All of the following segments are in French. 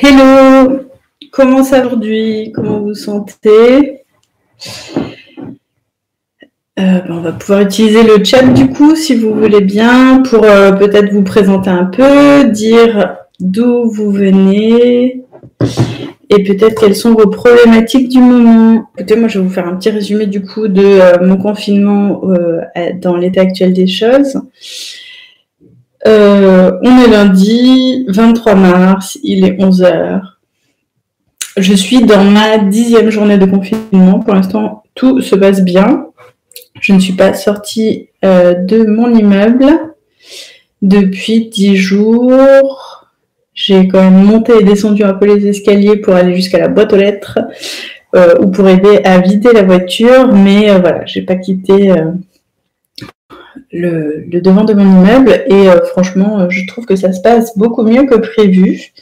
Hello, comment ça aujourd'hui? Comment vous sentez? Euh, ben, On va pouvoir utiliser le chat du coup, si vous voulez bien, pour euh, peut-être vous présenter un peu, dire d'où vous venez et peut-être quelles sont vos problématiques du moment. Écoutez, moi je vais vous faire un petit résumé du coup de euh, mon confinement dans l'état actuel des choses. Euh, on est lundi 23 mars, il est 11h. Je suis dans ma dixième journée de confinement. Pour l'instant, tout se passe bien. Je ne suis pas sortie euh, de mon immeuble depuis dix jours. J'ai quand même monté et descendu un peu les escaliers pour aller jusqu'à la boîte aux lettres euh, ou pour aider à vider la voiture, mais voilà, j'ai pas quitté le, devant de mon immeuble et euh, franchement, euh, je trouve que ça se passe beaucoup mieux que prévu.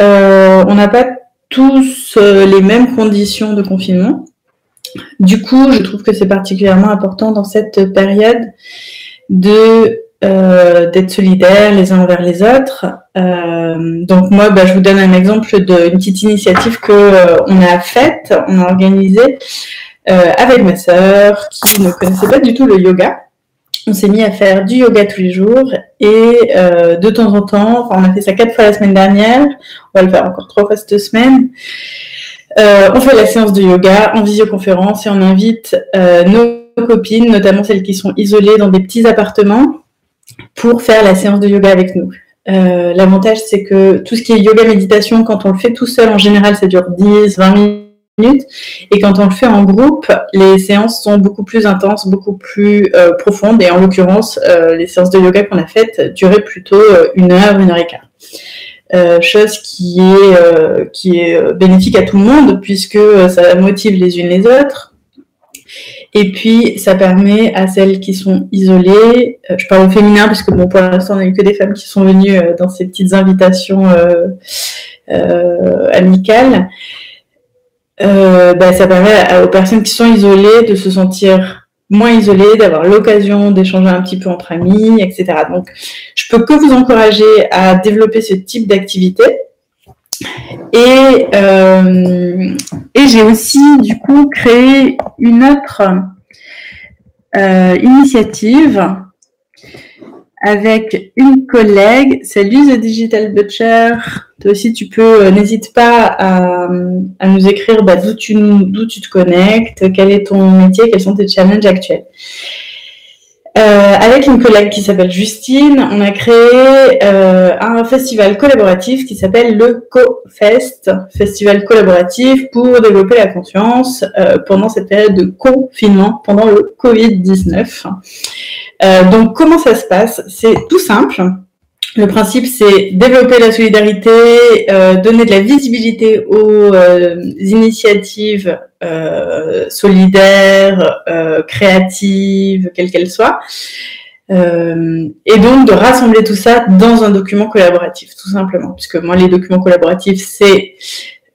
Euh, on n'a pas tous les mêmes conditions de confinement. Du coup, je trouve que c'est particulièrement important dans cette période de d'être solidaires les uns envers les autres. donc moi, bah, je vous donne un exemple d'une petite initiative que on a faite, on a organisée avec ma sœur qui ne connaissait pas du tout le yoga on s'est mis à faire du yoga tous les jours et euh, de temps en temps, on a fait ça quatre fois la semaine dernière, on va le faire encore trois fois cette semaine. Euh, on fait la séance de yoga en visioconférence et on invite euh, nos copines, notamment celles qui sont isolées dans des petits appartements, pour faire la séance de yoga avec nous. L'avantage, c'est que tout ce qui est yoga méditation, quand on le fait tout seul, en général, ça dure 10, 20 minutes et quand on le fait en groupe, les séances sont beaucoup plus intenses, beaucoup plus euh, profondes. Et en l'occurrence, euh, les séances de yoga qu'on a faites duraient plutôt euh, une heure, une heure et quart. chose qui est, qui est bénéfique à tout le monde puisque ça motive les unes les autres. Et puis, ça permet à celles qui sont isolées, je parle au féminin puisque bon, pour l'instant, on n'a eu que des femmes qui sont venues dans ces petites invitations amicales, euh, bah, ça permet aux personnes qui sont isolées de se sentir moins isolées, d'avoir l'occasion d'échanger un petit peu entre amis, etc. Donc, je peux que vous encourager à développer ce type d'activité. Et, euh, et j'ai aussi, du coup, créé une autre euh, initiative avec une collègue. Salut The Digital Butcher. Toi aussi, tu peux, euh, n'hésite pas à, nous écrire bah, d'où tu, te connectes, quel est ton métier, quels sont tes challenges actuels. Euh, avec une collègue qui s'appelle Justine, on a créé euh, un festival collaboratif qui s'appelle le CoFest, festival collaboratif pour développer la conscience pendant cette période de confinement, pendant le Covid-19. Donc comment ça se passe? C'est tout simple. Le principe, c'est développer la solidarité, euh, donner de la visibilité aux euh, initiatives euh, solidaires, créatives, quelles qu'elles soient, et donc de rassembler tout ça dans un document collaboratif, tout simplement. Puisque moi, les documents collaboratifs, c'est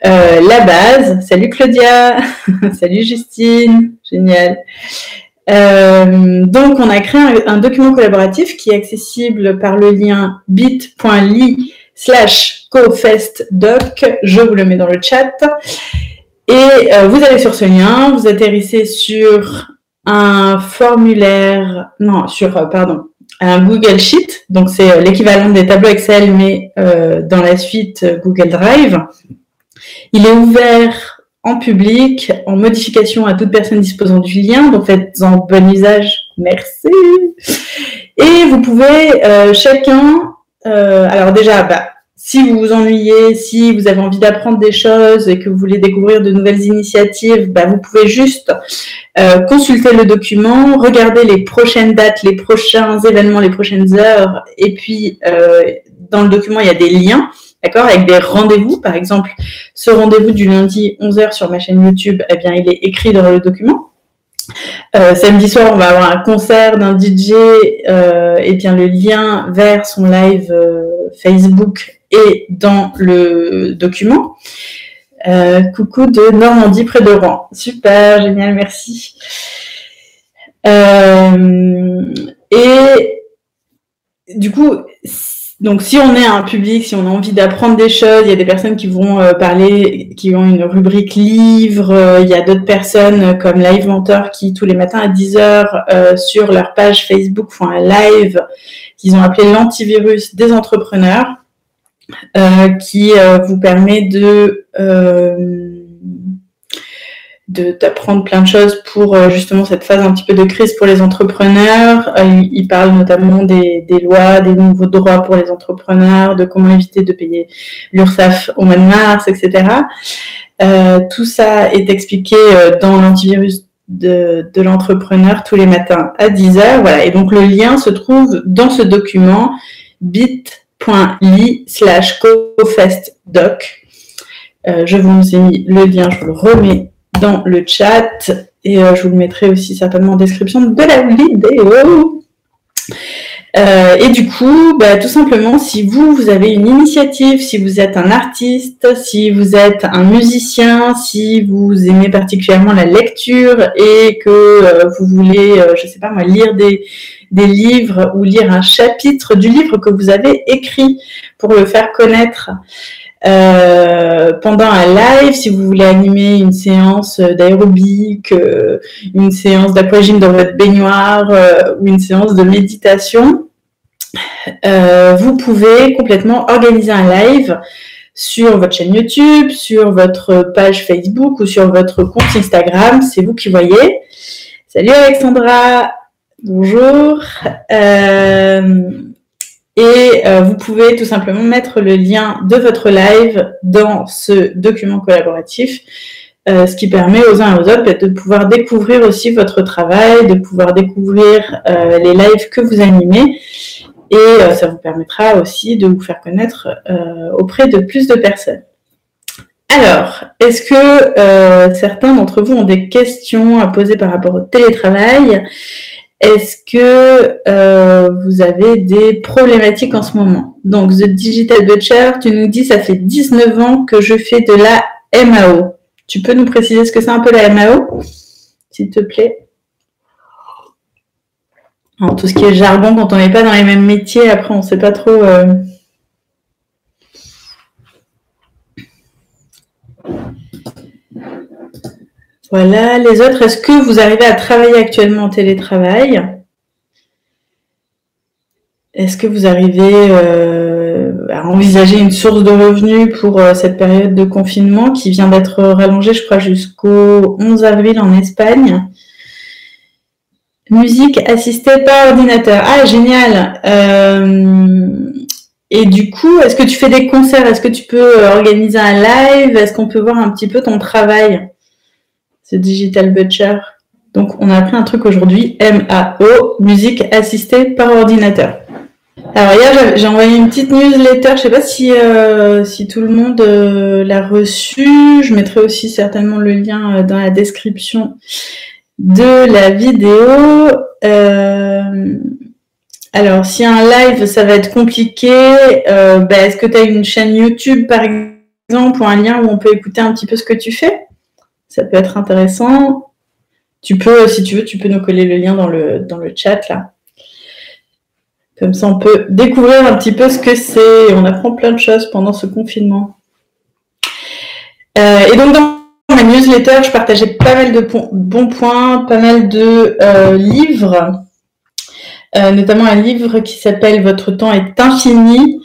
la base. Salut Claudia, salut Justine, génial. Euh, donc, on a créé un, document collaboratif qui est accessible par le lien bit.ly slash cofestdoc. Je vous le mets dans le chat. Et euh, vous allez sur ce lien, vous atterrissez sur un formulaire, non, sur, euh, pardon, un Google Sheet. Donc, c'est l'équivalent des tableaux Excel, mais dans la suite Google Drive. Il est ouvert en public, en modification à toute personne disposant du lien. Donc faites-en bon usage. Merci. Et vous pouvez euh, chacun, euh, alors déjà, bah, si vous vous ennuyez, si vous avez envie d'apprendre des choses et que vous voulez découvrir de nouvelles initiatives, bah, vous pouvez juste euh, consulter le document, regarder les prochaines dates, les prochains événements, les prochaines heures, et puis dans le document, il y a des liens. D'accord Avec des rendez-vous, par exemple, ce rendez-vous du lundi 11h sur ma chaîne YouTube, eh bien, il est écrit dans le document. Euh, samedi soir, on va avoir un concert d'un DJ, euh, et bien le lien vers son live euh, Facebook est dans le document. Coucou de Normandie près de Rouen. Super, génial, merci. et du coup, donc, si on est un public, si on a envie d'apprendre des choses, il y a des personnes qui vont euh, parler, qui ont une rubrique livre. Euh, il y a d'autres personnes euh, comme Live Mentor qui, tous les matins à 10h, sur leur page Facebook, font un live qu'ils ont appelé l'antivirus des entrepreneurs, qui vous permet de d'apprendre plein de choses pour euh, justement cette phase un petit peu de crise pour les entrepreneurs. Euh, il, parle notamment des, des, lois, des nouveaux droits pour les entrepreneurs, de comment éviter de payer l'URSSAF au mois de mars, etc. Euh, tout ça est expliqué euh, dans l'antivirus de, de l'entrepreneur tous les matins à 10h. Voilà. Et donc le lien se trouve dans ce document bit.ly slash cofestdoc. Euh, je vous ai mis le lien, je vous le remets dans le chat et euh, je vous le mettrai aussi certainement en description de la vidéo. Euh, et du coup, bah, tout simplement, si vous, vous avez une initiative, si vous êtes un artiste, si vous êtes un musicien, si vous aimez particulièrement la lecture et que euh, vous voulez, je sais pas moi, lire des, des livres ou lire un chapitre du livre que vous avez écrit pour le faire connaître, euh, pendant un live, si vous voulez animer une séance d'aérobic, euh, une séance d'aquagym dans votre baignoire euh, ou une séance de méditation, vous pouvez complètement organiser un live sur votre chaîne YouTube, sur votre page Facebook ou sur votre compte Instagram. C'est vous qui voyez. Salut Alexandra, bonjour. Et euh, vous pouvez tout simplement mettre le lien de votre live dans ce document collaboratif, euh, ce qui permet aux uns et aux autres de pouvoir découvrir aussi votre travail, de pouvoir découvrir euh, les lives que vous animez. Et ça vous permettra aussi de vous faire connaître auprès de plus de personnes. Alors, est-ce que certains d'entre vous ont des questions à poser par rapport au télétravail? Est-ce que euh, vous avez des problématiques en ce moment? Donc, The Digital Butcher, tu nous dis, ça fait 19 ans que je fais de la MAO. Tu peux nous préciser ce que c'est un peu la MAO S'il te plaît. tout ce qui est jargon, quand on n'est pas dans les mêmes métiers, après, on ne sait pas trop... Euh, Voilà, les autres, est-ce que vous arrivez à travailler actuellement en télétravail? Est-ce que vous arrivez euh, à envisager une source de revenus pour euh, cette période de confinement qui vient d'être rallongée, je crois, jusqu'au 11 avril en Espagne? Musique assistée par ordinateur. Ah, génial. Euh, Et du coup, est-ce que tu fais des concerts? Est-ce que tu peux organiser un live? Est-ce qu'on peut voir un petit peu ton travail? Ce Digital Butcher. Donc, on a appris un truc aujourd'hui, MAO, musique assistée par ordinateur. Alors hier, j'ai envoyé une petite newsletter. Je sais pas si euh, si tout le monde euh, l'a reçu. Je mettrai aussi certainement le lien euh, dans la description de la vidéo. alors, si un live, ça va être compliqué, bah, est-ce que tu as une chaîne YouTube, par exemple, ou un lien où on peut écouter un petit peu ce que tu fais? Ça peut être intéressant. Tu peux, si tu veux, tu peux nous coller le lien dans le, dans le chat là. Comme ça, on peut découvrir un petit peu ce que c'est. On apprend plein de choses pendant ce confinement. Euh, et donc, dans ma newsletter, je partageais pas mal de bons points, pas mal de euh, livres, euh, notamment un livre qui s'appelle Votre temps est infini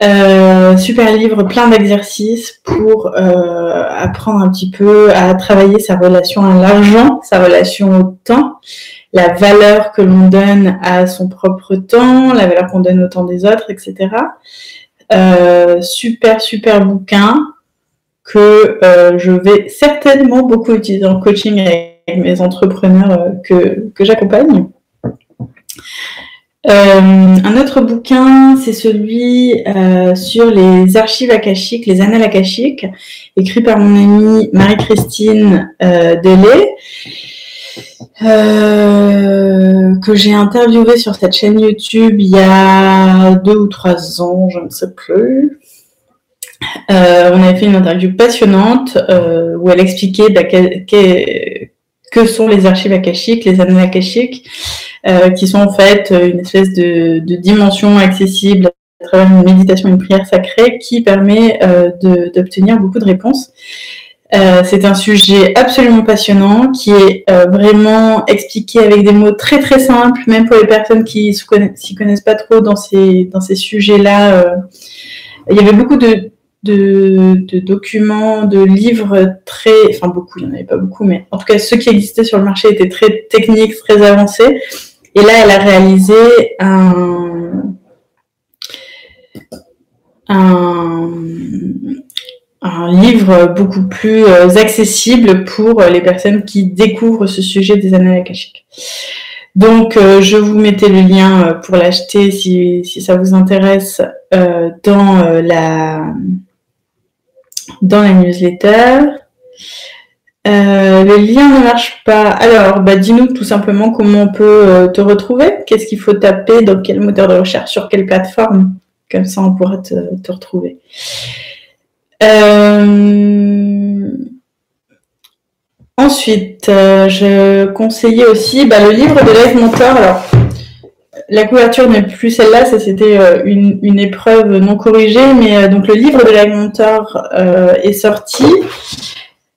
euh, super livre, plein d'exercices pour euh, apprendre un petit peu à travailler sa relation à l'argent, sa relation au temps, la valeur que l'on donne à son propre temps, la valeur qu'on donne au temps des autres, etc. Euh, super, super bouquin que je vais certainement beaucoup utiliser en coaching avec mes entrepreneurs que, que j'accompagne. Euh, un autre bouquin, c'est celui euh, sur les archives akashiques, les annales akashiques, écrit par mon amie Marie-Christine euh, Delay, euh, que j'ai interviewé sur cette chaîne YouTube il y a deux ou trois ans, je ne sais plus. on avait fait une interview passionnante où elle expliquait bah, sont les archives akashiques, les annales akashiques, euh, qui sont en fait une espèce de, dimension accessible travers une méditation, une prière sacrée qui permet d'obtenir beaucoup de réponses. c'est un sujet absolument passionnant qui est vraiment expliqué avec des mots très très simples, même pour les personnes qui s'y connaissent, connaissent, pas trop dans ces, dans ces sujets-là. il y avait beaucoup de, de, documents, de livres très, enfin beaucoup, il n'y en avait pas beaucoup, mais en tout cas ceux qui existaient sur le marché étaient très techniques, très avancés. Et là, elle a réalisé un, un, livre beaucoup plus euh, accessible pour les personnes qui découvrent ce sujet des annales akashiques. Donc, euh, je vous mettais le lien pour l'acheter si, ça vous intéresse dans la dans la newsletter. Euh, le lien ne marche pas. Alors, bah, dis-nous tout simplement comment on peut euh, te retrouver. Qu'est-ce qu'il faut taper, dans quel moteur de recherche, sur quelle plateforme? Comme ça, on pourra te, retrouver. Euh, ensuite, je conseillais aussi bah, le livre de Live Mentor. La couverture n'est plus celle-là, ça c'était euh, une, épreuve non corrigée, mais euh, donc le livre de Live Mentor euh, est sorti.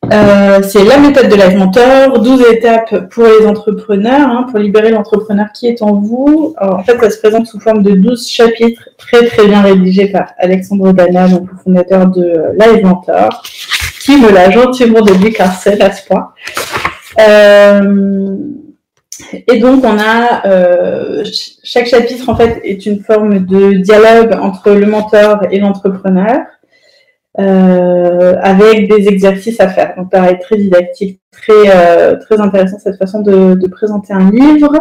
c'est la méthode de Live Mentor, 12 étapes pour les entrepreneurs, hein, pour libérer l'entrepreneur qui est en vous. en fait, ça se présente sous forme de 12 chapitres très très bien rédigés par Alexandre Dana, donc le fondateur de Live Mentor, qui me l'a gentiment dédicacé à ce point. Et donc on a euh, chaque chapitre en fait est une forme de dialogue entre le mentor et l'entrepreneur euh, avec des exercices à faire. Donc pareil très didactique, très euh, intéressant cette façon de, présenter un livre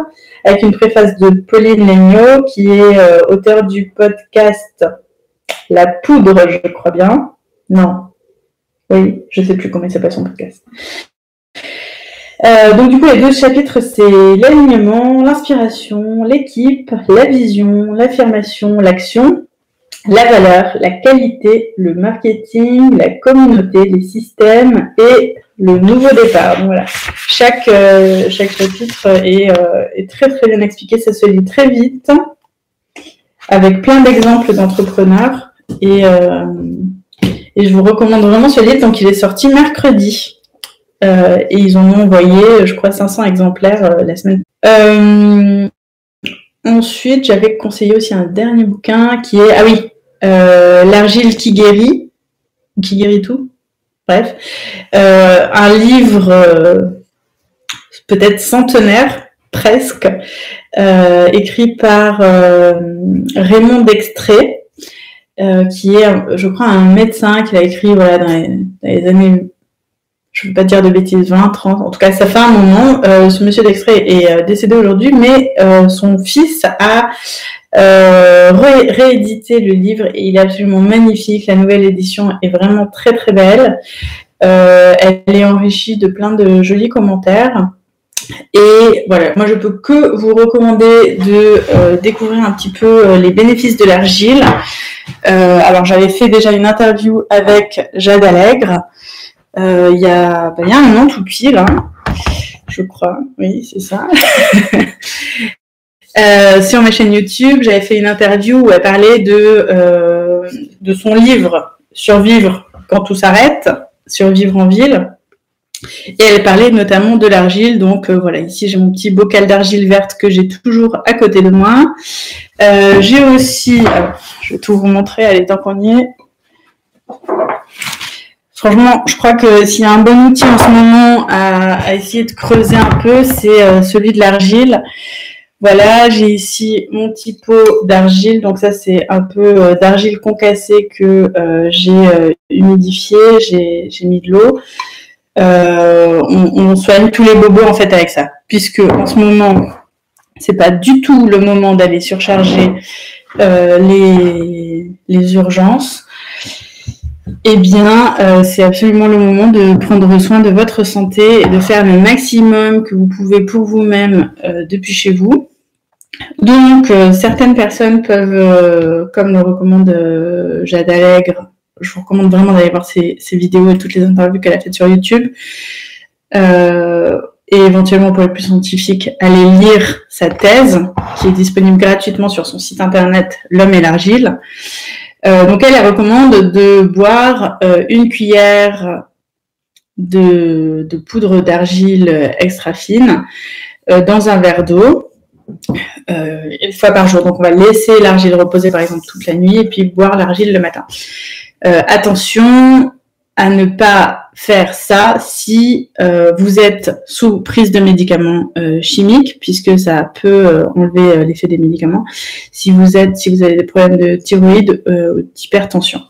avec une préface de Pauline Legnaud qui est auteur du podcast La Poudre, je crois bien. Non. Oui, je sais plus comment il s'appelle son podcast. Euh, donc du coup, les deux chapitres, c'est l'alignement, l'inspiration, l'équipe, la vision, l'affirmation, l'action, la valeur, la qualité, le marketing, la communauté, les systèmes et le nouveau départ. Donc voilà, chaque, euh, chaque chapitre est, euh, est, très très bien expliqué, ça se lit très vite, avec plein d'exemples d'entrepreneurs. Et, et je vous recommande vraiment ce livre, donc il est sorti mercredi. Euh, et ils ont envoyé, je crois, 500 exemplaires euh, la semaine. Euh, ensuite, j'avais conseillé aussi un dernier bouquin qui est, ah oui, L'argile qui guérit, qui guérit tout. Bref, un livre peut-être centenaire, presque, écrit par Raymond Dextré, qui est, je crois, un médecin qui a écrit voilà, dans les années je ne veux pas dire de bêtises, 20, 30, en tout cas ça fait un moment. Euh, ce monsieur d'extrait est euh, décédé aujourd'hui, mais euh, son fils a réédité le livre et il est absolument magnifique. La nouvelle édition est vraiment très très belle. elle est enrichie de plein de jolis commentaires. Et voilà, moi je peux que vous recommander de découvrir un petit peu les bénéfices de l'argile. alors j'avais fait déjà une interview avec Jade Allègre. Euh, il y, a, bah, y a un an tout pile, je crois. Oui, c'est ça. Euh, sur ma chaîne YouTube, j'avais fait une interview où elle parlait de, euh, de son livre Survivre quand tout s'arrête, Survivre en ville. Et elle parlait notamment de l'argile. Donc voilà, ici j'ai mon petit bocal d'argile verte que j'ai toujours à côté de moi. j'ai aussi, je vais tout vous montrer, allez, tant qu'on y est. Franchement, je crois que s'il y a un bon outil en ce moment à, essayer de creuser un peu, c'est euh, celui de l'argile. Voilà, j'ai ici mon petit pot d'argile. Donc ça, c'est un peu euh, d'argile concassée que euh, j'ai humidifié, j'ai mis de l'eau. On, soigne tous les bobos en fait avec ça, puisque en ce moment, c'est pas du tout le moment d'aller surcharger les urgences eh bien, euh, c'est absolument le moment de prendre soin de votre santé et de faire le maximum que vous pouvez pour vous-même euh, depuis chez vous. Donc, euh, certaines personnes peuvent, comme le recommande Jade Allègre, je vous recommande vraiment d'aller voir ses, vidéos et toutes les interviews qu'elle a faites sur YouTube. et éventuellement pour les plus scientifiques, aller lire sa thèse qui est disponible gratuitement sur son site internet L'homme et l'argile. Euh, donc elle, elle recommande de boire euh, une cuillère de, poudre d'argile extra fine euh, dans un verre d'eau une fois par jour. Donc on va laisser l'argile reposer par exemple toute la nuit et puis boire l'argile le matin. attention à ne pas faire ça si vous êtes sous prise de médicaments chimiques, puisque ça peut enlever l'effet des médicaments. Si vous êtes, si vous avez des problèmes de thyroïde ou d'hypertension,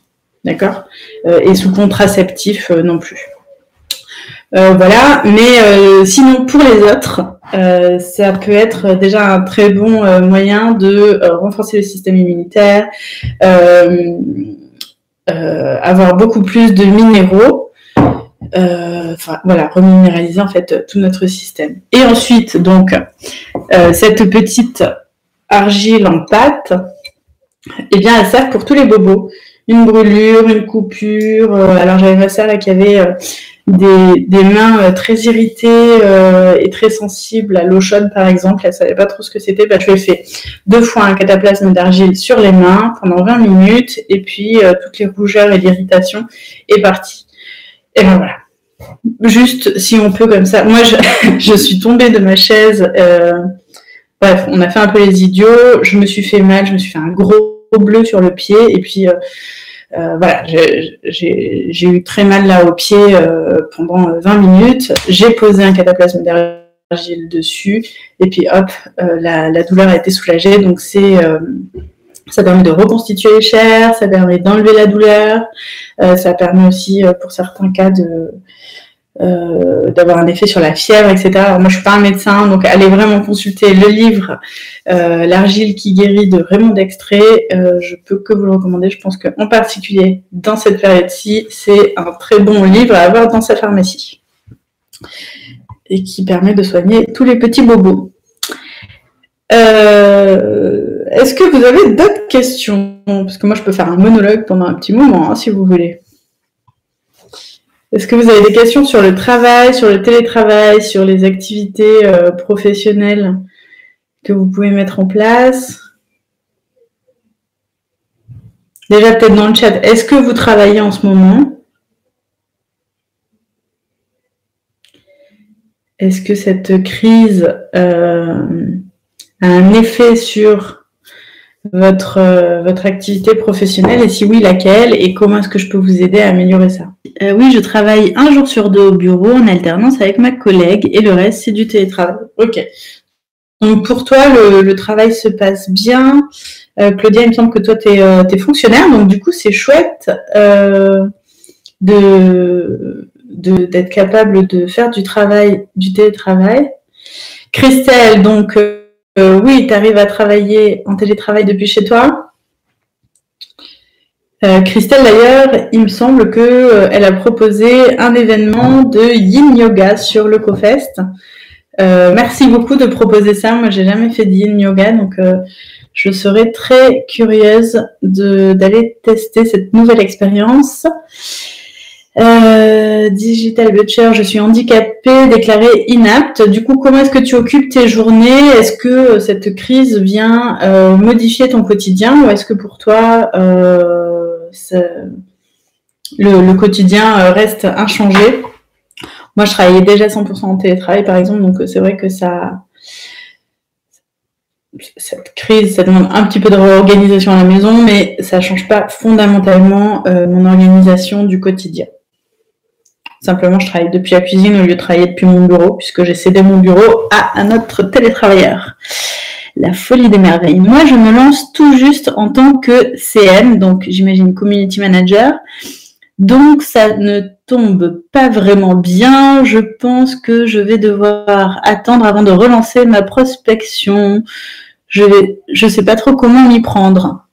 d'accord, et sous contraceptif non plus. Euh, voilà, mais euh, sinon pour les autres, euh, ça peut être déjà un très bon moyen de renforcer le système immunitaire, avoir beaucoup plus de minéraux, enfin voilà, reminéraliser en fait tout notre système. Et ensuite, donc, cette petite argile en pâte, eh bien, elle sert pour tous les bobos. Une brûlure, une coupure. alors j'avais ma sœur qui avait des, mains euh, très irritées euh, et très sensibles à l'eau chaude, par exemple. Elle savait pas trop ce que c'était. Bah, je lui ai fait deux fois un cataplasme d'argile sur les mains pendant 20 minutes et puis euh, toutes les rougeurs et l'irritation est partie. Et ben voilà. Juste si on peut comme ça. Moi, je, suis tombée de ma chaise. bref, on a fait un peu les idiots. Je me suis fait mal. Je me suis fait un gros bleu sur le pied et puis euh, voilà, j'ai eu très mal là au pied euh, pendant 20 minutes. J'ai posé un cataplasme d'argile dessus et puis hop, euh, la, douleur a été soulagée. Donc c'est ça permet de reconstituer les chairs, ça permet d'enlever la douleur, ça permet aussi pour certains cas de euh, d'avoir un effet sur la fièvre, etc. Alors moi, je suis pas un médecin, donc allez vraiment consulter le livre euh, L'argile qui guérit de Raymond Dextré. Euh, je peux que vous le recommander. Je pense qu'en particulier dans cette période-ci, c'est un très bon livre à avoir dans sa pharmacie et qui permet de soigner tous les petits bobos. Est-ce que vous avez d'autres questions? Parce que moi, je peux faire un monologue pendant un petit moment, hein, si vous voulez. Est-ce que vous avez des questions sur le travail, sur le télétravail, sur les activités euh, professionnelles que vous pouvez mettre en place? Déjà peut-être dans le chat, est-ce que vous travaillez en ce moment? Est-ce que cette crise euh, a un effet sur votre, euh, votre activité professionnelle et si oui, laquelle et comment est-ce que je peux vous aider à améliorer ça? Euh, Oui, je travaille un jour sur deux au bureau en alternance avec ma collègue et le reste, c'est du télétravail. Ok. Donc pour toi, le, travail se passe bien. Euh, Claudia, il me semble que toi, tu es, fonctionnaire, donc du coup, c'est chouette de d'être capable de faire du travail, du télétravail. Christelle, donc euh, oui, tu arrives à travailler en télétravail depuis chez toi. Euh, Christelle, d'ailleurs, il me semble qu'elle euh, a proposé un événement de yin yoga sur le CoFest. merci beaucoup de proposer ça. Moi, j'ai jamais fait de yin yoga, donc je serais très curieuse d'aller tester cette nouvelle expérience. Euh, Digital Butcher, je suis handicapée, déclarée inapte. Du coup, comment est-ce que tu occupes tes journées? Est-ce que cette crise vient euh, modifier ton quotidien ou est-ce que pour toi, euh, le, quotidien reste inchangé? Moi, je travaillais déjà 100% en télétravail, par exemple, donc c'est vrai que ça, cette crise, ça demande un petit peu de réorganisation à la maison, mais ça ne change pas fondamentalement mon organisation du quotidien. Simplement, je travaille depuis la cuisine au lieu de travailler depuis mon bureau, puisque j'ai cédé mon bureau à un autre télétravailleur. La folie des merveilles. Moi, je me lance tout juste en tant que CM, donc j'imagine Community Manager. Donc, ça ne tombe pas vraiment bien. Je pense que je vais devoir attendre avant de relancer ma prospection. Je vais, je sais pas trop comment m'y prendre.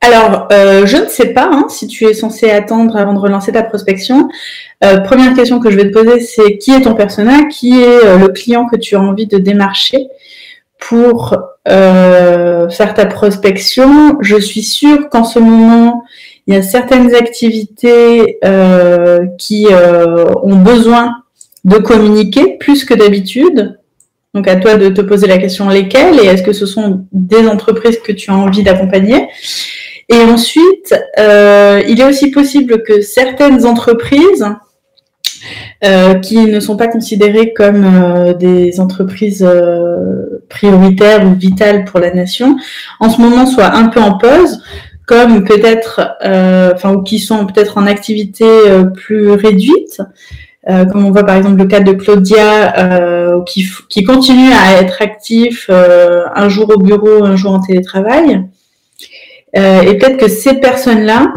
Alors, euh, je ne sais pas hein, si tu es censé attendre avant de relancer ta prospection. Euh, première question que je vais te poser, c'est qui est ton persona Qui est euh, le client que tu as envie de démarcher pour faire ta prospection? Je suis sûre qu'en ce moment, il y a certaines activités qui ont besoin de communiquer plus que d'habitude. Donc à toi de te poser la question lesquelles et est-ce que ce sont des entreprises que tu as envie d'accompagner? Et ensuite, euh, il est aussi possible que certaines entreprises euh, qui ne sont pas considérées comme euh, des entreprises prioritaires ou vitales pour la nation, en ce moment soient un peu en pause, comme peut-être, enfin, ou qui sont peut-être en activité plus réduite. Euh, comme on voit par exemple le cas de Claudia, euh, qui, continue à être actif euh, un jour au bureau, un jour en télétravail. et peut-être que ces personnes-là,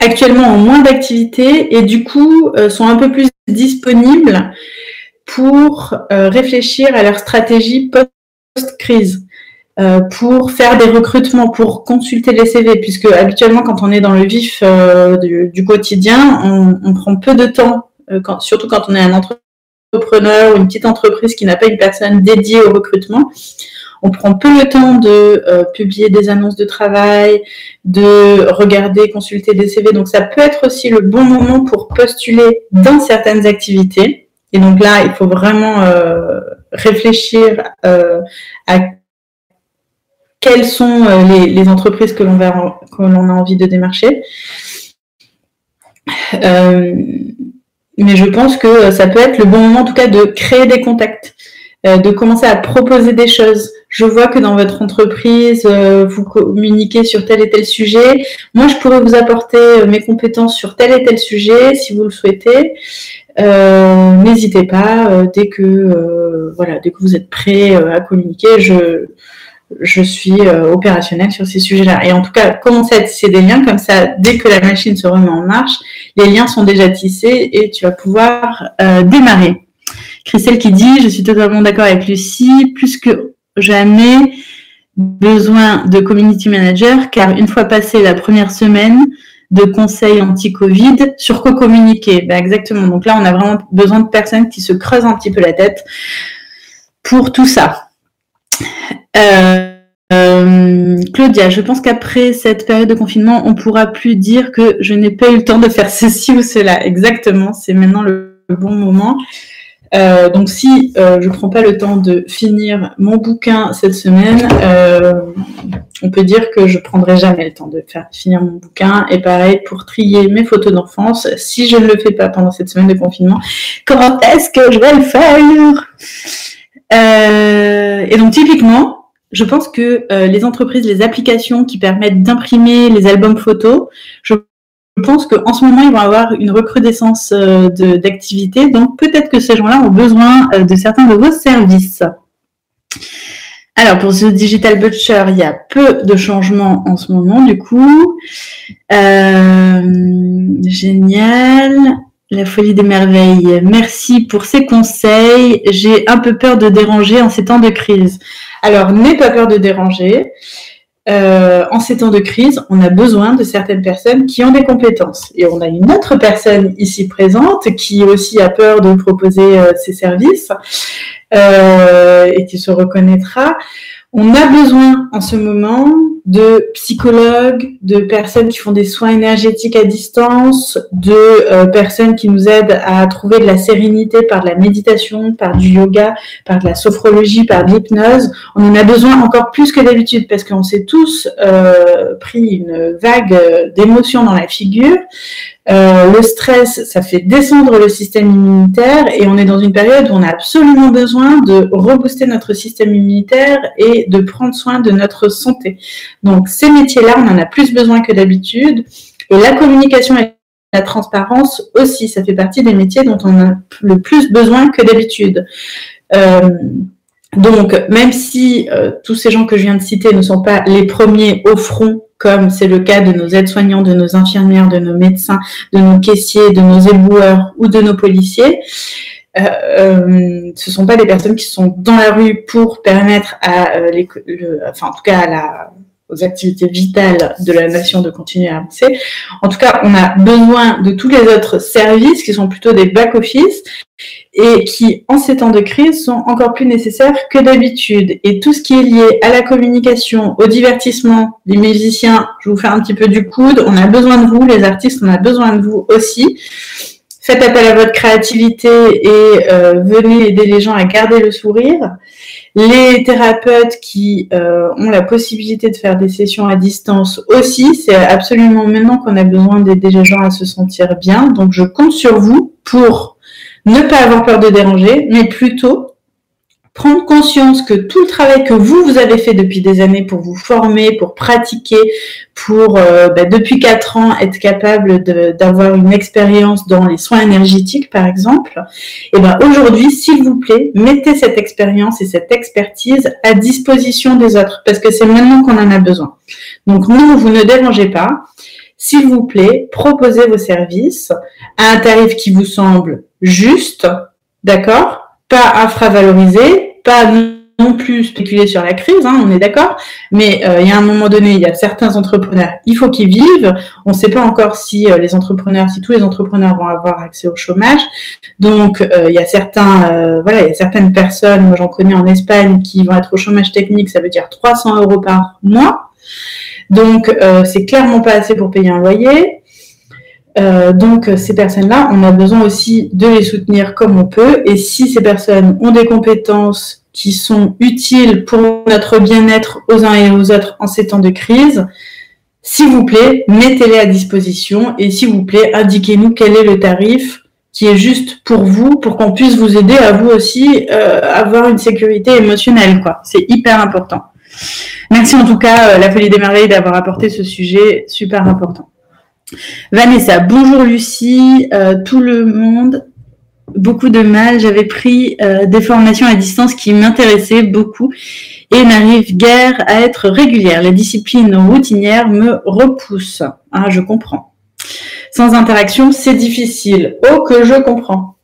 actuellement ont moins d'activité et du coup sont un peu plus disponibles pour réfléchir à leur stratégie post-crise. Euh, pour faire des recrutements, pour consulter les CV, puisque habituellement quand on est dans le vif euh, du, quotidien, on, prend peu de temps, euh, surtout quand on est un entrepreneur ou une petite entreprise qui n'a pas une personne dédiée au recrutement. On prend peu le temps de publier des annonces de travail, de regarder, consulter des CV. Donc ça peut être aussi le bon moment pour postuler dans certaines activités. Et donc là, il faut vraiment réfléchir à quelles sont euh, les, entreprises que l'on a envie de démarcher. Euh, mais je pense que ça peut être le bon moment en tout cas de créer des contacts, euh, de commencer à proposer des choses. Je vois que dans votre entreprise, vous communiquez sur tel et tel sujet. Moi, je pourrais vous apporter mes compétences sur tel et tel sujet si vous le souhaitez. N'hésitez pas dès que voilà, dès que vous êtes prêt à communiquer. Je, je suis euh, opérationnelle sur ces sujets-là. Et en tout cas, commencer à tisser des liens comme ça, dès que la machine se remet en marche, les liens sont déjà tissés et tu vas pouvoir euh, démarrer. Christelle qui dit, je suis totalement d'accord avec Lucie, plus que jamais besoin de community manager, car une fois passé la première semaine de conseils anti-Covid, sur quoi communiquer? Ben Exactement. Donc là, on a vraiment besoin de personnes qui se creusent un petit peu la tête pour tout ça. Euh, euh, Claudia, je pense qu'après cette période de confinement, on pourra plus dire que je n'ai pas eu le temps de faire ceci ou cela. Exactement, c'est maintenant le bon moment. Euh, donc si je prends pas le temps de finir mon bouquin cette semaine, on peut dire que je prendrai jamais le temps de faire finir mon bouquin. Et pareil pour trier mes photos d'enfance. Si je ne le fais pas pendant cette semaine de confinement, comment est-ce que je vais le faire? Euh, et donc typiquement, je pense que euh, les entreprises, les applications qui permettent d'imprimer les albums photos, je pense qu'en ce moment, ils vont avoir une recrudescence euh, d'activité. Donc peut-être que ces gens-là ont besoin de certains de vos services. Alors pour ce Digital Butcher, il y a peu de changements en ce moment du coup. génial. La folie des merveilles. Merci pour ces conseils. J'ai un peu peur de déranger en ces temps de crise. Alors, n'aie pas peur de déranger. Euh, en ces temps de crise, on a besoin de certaines personnes qui ont des compétences. Et on a une autre personne ici présente qui aussi a peur de proposer euh, ses services euh, et qui se reconnaîtra. On a besoin en ce moment de psychologues, de personnes qui font des soins énergétiques à distance, de euh, personnes qui nous aident à trouver de la sérénité par de la méditation, par du yoga, par de la sophrologie, par de l'hypnose. On en a besoin encore plus que d'habitude parce qu'on s'est tous euh, pris une vague d'émotions dans la figure. Euh, le stress, ça fait descendre le système immunitaire et on est dans une période où on a absolument besoin de rebooster notre système immunitaire et de prendre soin de notre santé. Donc ces métiers-là, on en a plus besoin que d'habitude. Et la communication et la transparence aussi, ça fait partie des métiers dont on a le plus besoin que d'habitude. Euh, donc, même si euh, tous ces gens que je viens de citer ne sont pas les premiers au front comme c'est le cas de nos aides-soignants, de nos infirmières, de nos médecins, de nos caissiers, de nos éboueurs ou de nos policiers. Euh, euh, ce sont pas des personnes qui sont dans la rue pour permettre à les, enfin en tout cas à la, aux activités vitales de la nation de continuer à avancer. En tout cas, on a besoin de tous les autres services qui sont plutôt des back-office et qui, en ces temps de crise, sont encore plus nécessaires que d'habitude. Et tout ce qui est lié à la communication, au divertissement, les musiciens, je vous fais un petit peu du coude, on a besoin de vous, les artistes, on a besoin de vous aussi faites appel à votre créativité et venez aider les gens à garder le sourire. Les thérapeutes qui ont la possibilité de faire des sessions à distance aussi, c'est absolument maintenant qu'on a besoin d'aider les gens à se sentir bien. Donc je compte sur vous pour ne pas avoir peur de déranger, mais plutôt prendre conscience que tout le travail que vous, vous avez fait depuis des années pour vous former, pour pratiquer, pour, euh, bah, depuis quatre ans, être capable d'avoir une expérience dans les soins énergétiques, par exemple, et ben aujourd'hui, s'il vous plaît, mettez cette expérience et cette expertise à disposition des autres, parce que c'est maintenant qu'on en a besoin. Donc, non, vous ne dérangez pas. S'il vous plaît, proposez vos services à un tarif qui vous semble juste, d'accord? Pas infravalorisé, pas non plus spéculer sur la crise, hein, on est d'accord, mais euh, il y a un moment donné, il y a certains entrepreneurs, il faut qu'ils vivent. On ne sait pas encore si euh, les entrepreneurs, si tous les entrepreneurs vont avoir accès au chômage. Donc euh, il y a certains, voilà, il y a certaines personnes, moi j'en connais en Espagne, qui vont être au chômage technique, ça veut dire 300 euros par mois. Donc c'est clairement pas assez pour payer un loyer. Euh, donc ces personnes-là, on a besoin aussi de les soutenir comme on peut. Et si ces personnes ont des compétences qui sont utiles pour notre bien-être aux uns et aux autres en ces temps de crise, s'il vous plaît, mettez-les à disposition et s'il vous plaît, indiquez-nous quel est le tarif qui est juste pour vous, pour qu'on puisse vous aider à vous aussi euh, avoir une sécurité émotionnelle. quoi. C'est hyper important. Merci en tout cas, euh, la Folie des Merveilles, d'avoir apporté ce sujet super important. Vanessa, bonjour Lucie, euh, tout le monde, beaucoup de mal. J'avais pris euh, des formations à distance qui m'intéressaient beaucoup et n'arrive guère à être régulière. La discipline routinière me repousse. Ah, je comprends. Sans interaction, c'est difficile. Oh, que je comprends.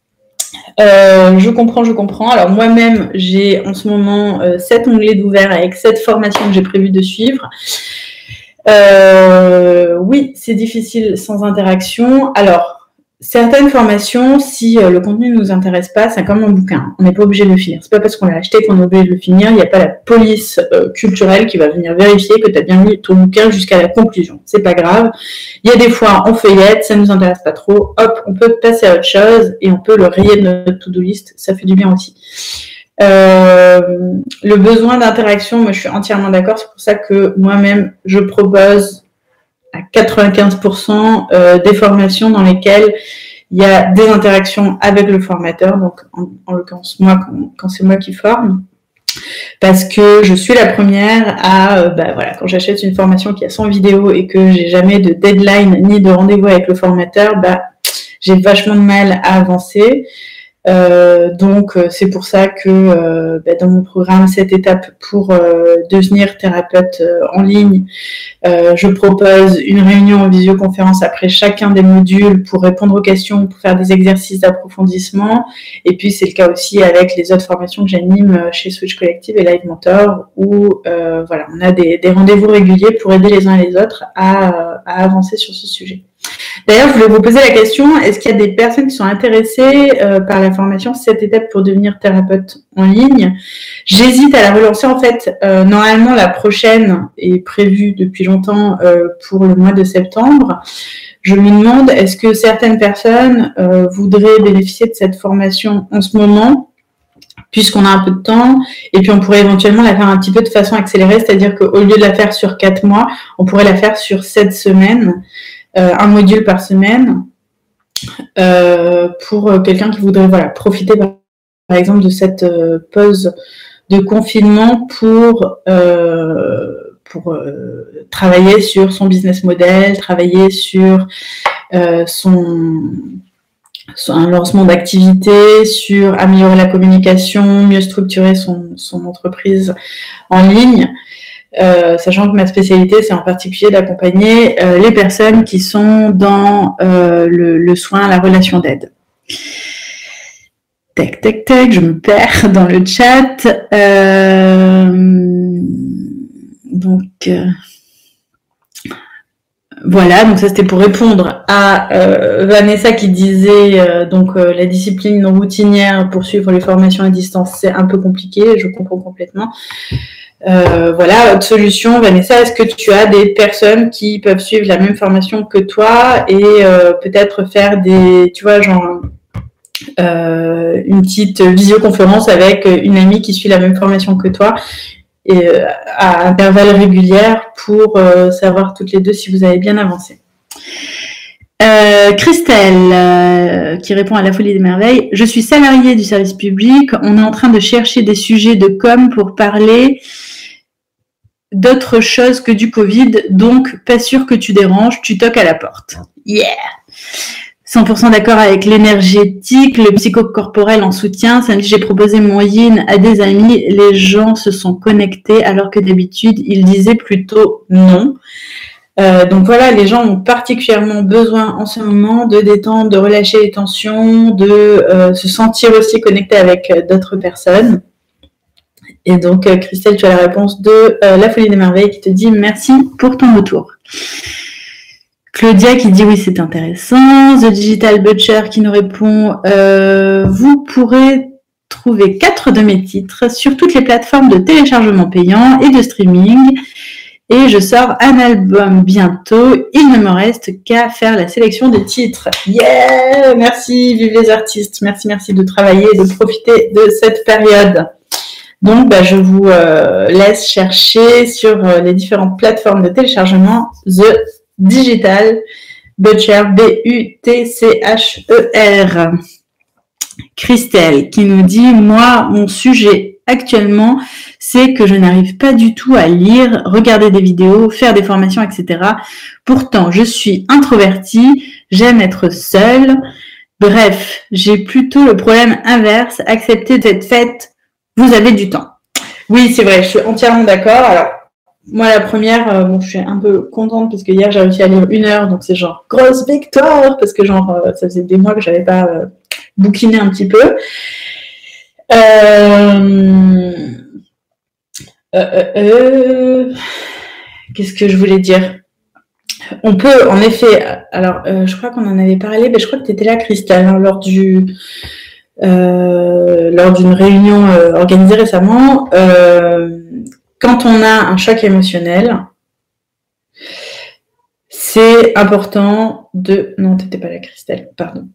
Euh, je comprends, je comprends. Alors moi-même, j'ai en ce moment sept onglets d'ouvert avec sept formations que j'ai prévu de suivre. Euh, oui, c'est difficile sans interaction. Alors, certaines formations, si euh, le contenu ne nous intéresse pas, c'est comme un bouquin. On n'est pas obligé de le finir. C'est pas parce qu'on l'a acheté qu'on est obligé de le finir. Il n'y a pas la police euh, culturelle qui va venir vérifier que tu as bien lu ton bouquin jusqu'à la conclusion. C'est pas grave. Il y a des fois, on feuillette, ça nous intéresse pas trop. Hop, on peut passer à autre chose et on peut le rayer de notre to-do list. Ça fait du bien aussi. Euh, le besoin d'interaction, moi je suis entièrement d'accord. C'est pour ça que moi-même je propose à 95% euh, des formations dans lesquelles il y a des interactions avec le formateur. Donc en, l'occurrence moi quand, c'est moi qui forme. Parce que je suis la première à, euh, bah, voilà, quand j'achète une formation qui a 100 vidéos et que j'ai jamais de deadline ni de rendez-vous avec le formateur, bah, j'ai vachement de mal à avancer. Euh, donc euh, c'est pour ça que euh, bah, dans mon programme cette étape pour devenir thérapeute en ligne, je propose une réunion en visioconférence après chacun des modules pour répondre aux questions, pour faire des exercices d'approfondissement. Et puis c'est le cas aussi avec les autres formations que j'anime chez Switch Collective et Live Mentor, où voilà, on a des, des rendez-vous réguliers pour aider les uns et les autres à, à avancer sur ce sujet. D'ailleurs, je voulais vous poser la question, est-ce qu'il y a des personnes qui sont intéressées euh, par la formation cette étape pour devenir thérapeute en ligne? J'hésite à la relancer. En fait, euh, normalement, la prochaine est prévue depuis longtemps euh, pour le mois de septembre. Je me demande, est-ce que certaines personnes voudraient bénéficier de cette formation en ce moment puisqu'on a un peu de temps, et puis on pourrait éventuellement la faire un petit peu de façon accélérée, c'est-à-dire qu'au lieu de la faire sur quatre mois, on pourrait la faire sur sept semaines? Euh, un module par semaine euh, pour euh, quelqu'un qui voudrait voilà, profiter par, exemple de cette pause de confinement pour, pour travailler sur son business model, travailler sur son, un lancement d'activité, sur améliorer la communication, mieux structurer son, son entreprise en ligne. Euh, sachant que ma spécialité, c'est en particulier d'accompagner euh, les personnes qui sont dans euh, le, soin, la relation d'aide. Tac, tac, tac, je me perds dans le chat. donc, voilà, donc ça c'était pour répondre à Vanessa qui disait donc la discipline routinière pour suivre les formations à distance, c'est un peu compliqué, je comprends complètement. voilà, autre solution, Vanessa, est-ce que tu as des personnes qui peuvent suivre la même formation que toi et peut-être faire des, tu vois, genre une petite visioconférence avec une amie qui suit la même formation que toi et à intervalles réguliers pour savoir toutes les deux si vous avez bien avancé. Euh, Christelle, euh, qui répond à la folie des merveilles. Je suis salariée du service public. On est en train de chercher des sujets de com pour parler d'autres choses que du Covid. Donc, pas sûr que tu déranges. Tu toques à la porte. Yeah! 100% d'accord avec l'énergétique, le psychocorporel en soutien. Samedi, j'ai proposé mon yin à des amis. Les gens se sont connectés alors que d'habitude, ils disaient plutôt non. Euh, donc voilà, les gens ont particulièrement besoin en ce moment de détendre, de relâcher les tensions, de euh, se sentir aussi connecté avec euh, d'autres personnes. Et donc, Christelle, tu as la réponse de La Folie des Merveilles qui te dit merci pour ton retour. Claudia qui dit oui, c'est intéressant. The Digital Butcher qui nous répond vous pourrez trouver quatre de mes titres sur toutes les plateformes de téléchargement payant et de streaming et je sors un album bientôt. Il ne me reste qu'à faire la sélection des titres. Yeah Merci, vive les artistes. Merci, merci de travailler et de profiter de cette période. Donc, bah, je vous euh, laisse chercher sur euh, les différentes plateformes de téléchargement The Digital Butcher, B-U-T-C-H-E-R. Christelle qui nous dit, moi, mon sujet actuellement, c'est que je n'arrive pas du tout à lire, regarder des vidéos, faire des formations, etc. Pourtant, je suis introvertie, j'aime être seule. Bref, j'ai plutôt le problème inverse, accepter d'être faite, vous avez du temps. Oui, c'est vrai, je suis entièrement d'accord. Alors, moi, la première, euh, bon, je suis un peu contente parce que hier, j'ai réussi à lire une heure, donc c'est genre grosse victoire parce que genre, euh, ça faisait des mois que j'avais pas euh, bouquiné un petit peu. Euh, euh, euh, euh, qu'est-ce que je voulais dire? On peut, en effet, alors je crois qu'on en avait parlé, mais je crois que tu étais là, Christelle, hein, lors du lors d'une réunion organisée récemment. Quand on a un choc émotionnel, c'est important de. Non, t'étais pas là, Christelle, pardon.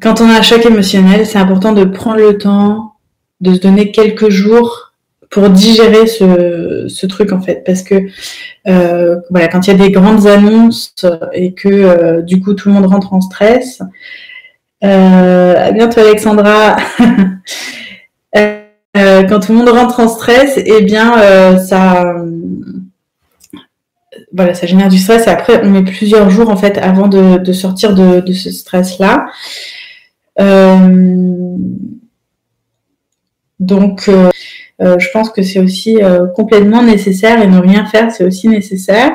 quand on a un choc émotionnel, c'est important de prendre le temps de se donner quelques jours pour digérer ce, truc en fait parce que euh, voilà quand il y a des grandes annonces et que euh, du coup tout le monde rentre en stress euh, à bientôt Alexandra quand tout le monde rentre en stress eh bien ça voilà ça génère du stress et après on met plusieurs jours en fait avant de, sortir de, ce stress là donc, euh, euh, je pense que c'est aussi euh, complètement nécessaire et ne rien faire, c'est aussi nécessaire.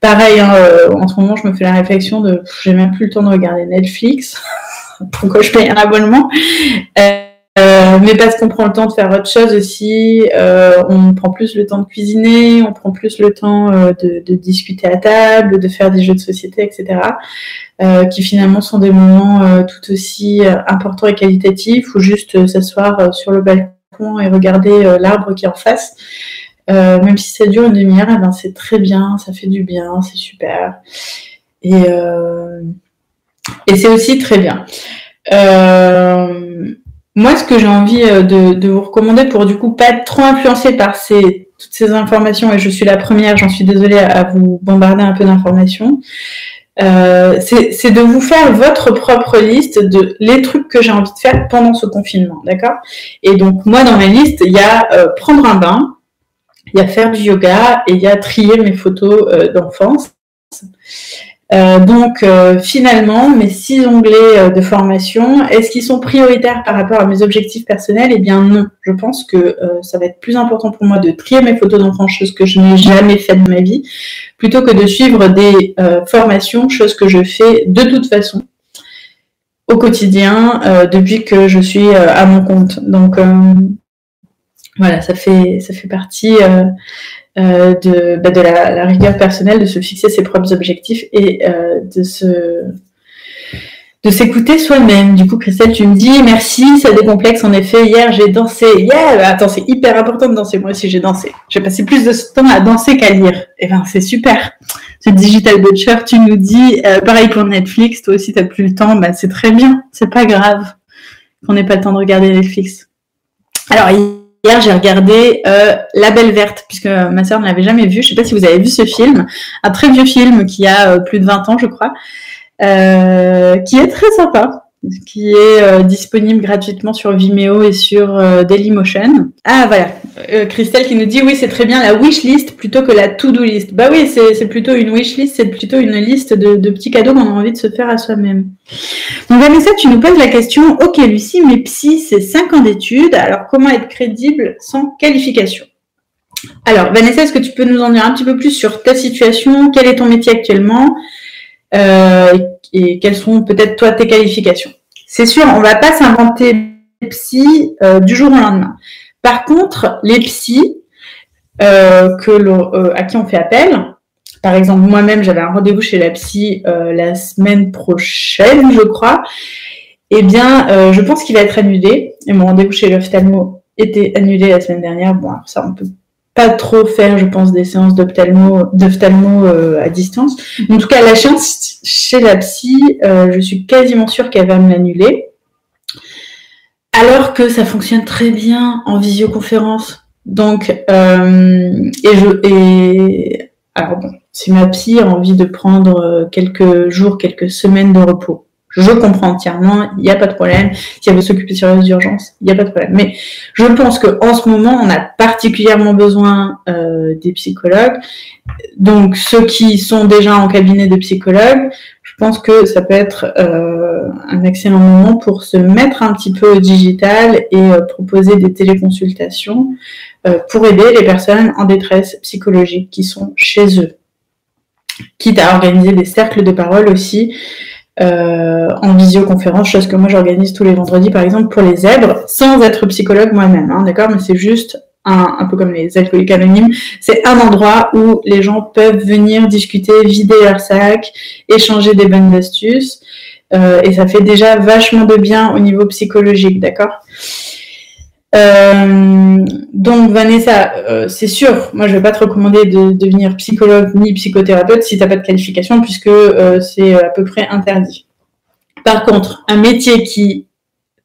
Pareil, hein, en ce moment, je me fais la réflexion de j'ai même plus le temps de regarder Netflix. Pourquoi je paye un abonnement? Mais parce qu'on prend le temps de faire autre chose aussi, on prend plus le temps de cuisiner, on prend plus le temps de, de, discuter à table, de faire des jeux de société, etc. qui finalement sont des moments tout aussi importants et qualitatifs, ou juste s'asseoir sur le balcon et regarder euh, l'arbre qui est en face. Euh, même si ça dure une demi-heure, eh ben c'est très bien, ça fait du bien, c'est super. Et, euh, et c'est aussi très bien. Moi, ce que j'ai envie de, vous recommander pour du coup pas être trop influencé par ces, toutes ces informations, et je suis la première, j'en suis désolée à vous bombarder un peu d'informations, euh, c'est de vous faire votre propre liste de les trucs que j'ai envie de faire pendant ce confinement, d'accord? Et donc moi dans ma liste, il y a euh, prendre un bain, il y a faire du yoga et il y a trier mes photos euh, d'enfance. Euh, donc euh, finalement, mes six onglets euh, de formation, est-ce qu'ils sont prioritaires par rapport à mes objectifs personnels? Eh bien non. Je pense que ça va être plus important pour moi de trier mes photos d'enfance, chose que je n'ai jamais faite de ma vie, plutôt que de suivre des formations, chose que je fais de toute façon au quotidien depuis que je suis à mon compte. Donc voilà, ça fait ça fait partie euh, de, bah, la, rigueur personnelle, de se fixer ses propres objectifs et euh, de se de s'écouter soi-même. Du coup, Christelle, tu me dis merci, ça décomplexe. En effet, hier j'ai dansé. Yeah, attends, c'est hyper important de danser. Moi aussi, j'ai dansé. J'ai passé plus de temps à danser qu'à lire. Eh ben, c'est super. Ce digital butcher, tu nous dis, euh, pareil pour Netflix. Toi aussi, t'as plus le temps. Bah, c'est très bien. C'est pas grave qu'on n'ait pas le temps de regarder Netflix. Alors hier, j'ai regardé euh, La Belle Verte, puisque ma sœur ne l'avait jamais vu. Je sais pas si vous avez vu ce film, un très vieux film qui a euh, plus de 20 ans, je crois. Euh, qui est très sympa, qui est euh, disponible gratuitement sur Vimeo et sur euh, Dailymotion. Ah voilà, Christelle qui nous dit oui c'est très bien la wish list plutôt que la to-do list. Bah oui c'est plutôt une wish list, c'est plutôt une liste de, de petits cadeaux qu'on a envie de se faire à soi-même. Donc Vanessa tu nous poses la question, ok Lucie mais psy c'est 5 ans d'études, alors comment être crédible sans qualification? Alors, Vanessa, est-ce que tu peux nous en dire un petit peu plus sur ta situation? Quel est ton métier actuellement? Euh, et quelles sont peut-être toi tes qualifications? C'est sûr, on va pas s'inventer psy euh, du jour au lendemain. Par contre, les psys euh, que à qui on fait appel, par exemple moi-même j'avais un rendez-vous chez la psy la semaine prochaine, je crois. Eh bien, je pense qu'il va être annulé. Et mon rendez-vous chez l'ophtalmo était annulé la semaine dernière. Bon, ça on peut pas trop faire, je pense, des séances d'ophtalmo euh, à distance. En tout cas, la chance chez la psy, euh, je suis quasiment sûre qu'elle va me l'annuler. Alors que ça fonctionne très bien en visioconférence. Donc, euh, et je et alors bon, si ma psy a envie de prendre quelques jours, quelques semaines de repos, je comprends entièrement, il n'y a pas de problème. Si elle veut s'occuper sur les urgences, il n'y a pas de problème. Mais je pense qu'en ce moment, on a particulièrement besoin euh, des psychologues. Donc, ceux qui sont déjà en cabinet de psychologue, je pense que ça peut être euh, un excellent moment pour se mettre un petit peu au digital et euh, proposer des téléconsultations pour aider les personnes en détresse psychologique qui sont chez eux. Quitte à organiser des cercles de parole aussi euh, en visioconférence, chose que moi j'organise tous les vendredis par exemple pour les zèbres, sans être psychologue moi-même, hein, d'accord Mais c'est juste un, peu comme les alcooliques anonymes, c'est un endroit où les gens peuvent venir discuter, vider leur sac, échanger des bonnes astuces, euh, et ça fait déjà vachement de bien au niveau psychologique, d'accord? Euh, donc Vanessa, euh, c'est sûr, moi je vais pas te recommander de, devenir psychologue ni psychothérapeute si tu n'as pas de qualification puisque euh, c'est à peu près interdit. Par contre, un métier qui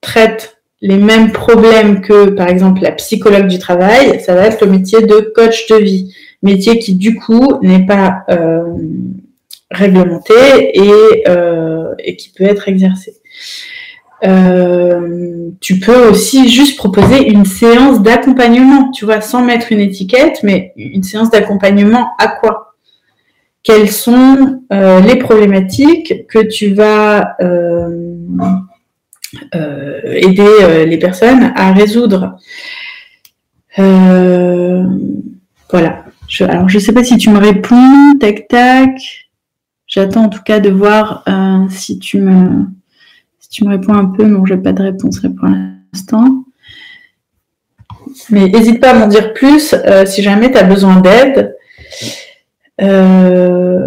traite les mêmes problèmes que par exemple la psychologue du travail, ça va être le métier de coach de vie, métier qui du coup n'est pas réglementé et, et qui peut être exercé. Euh, tu peux aussi juste proposer une séance d'accompagnement, tu vois, sans mettre une étiquette, mais une séance d'accompagnement à quoi? Quelles sont euh, les problématiques que tu vas euh, aider les personnes à résoudre? Voilà. Alors, je ne sais pas si tu me réponds, tac, tac. J'attends en tout cas de voir si tu me tu me réponds un peu, non, j'ai pas de réponse pour l'instant. Mais n'hésite pas à m'en dire plus euh, si jamais tu as besoin d'aide. Euh,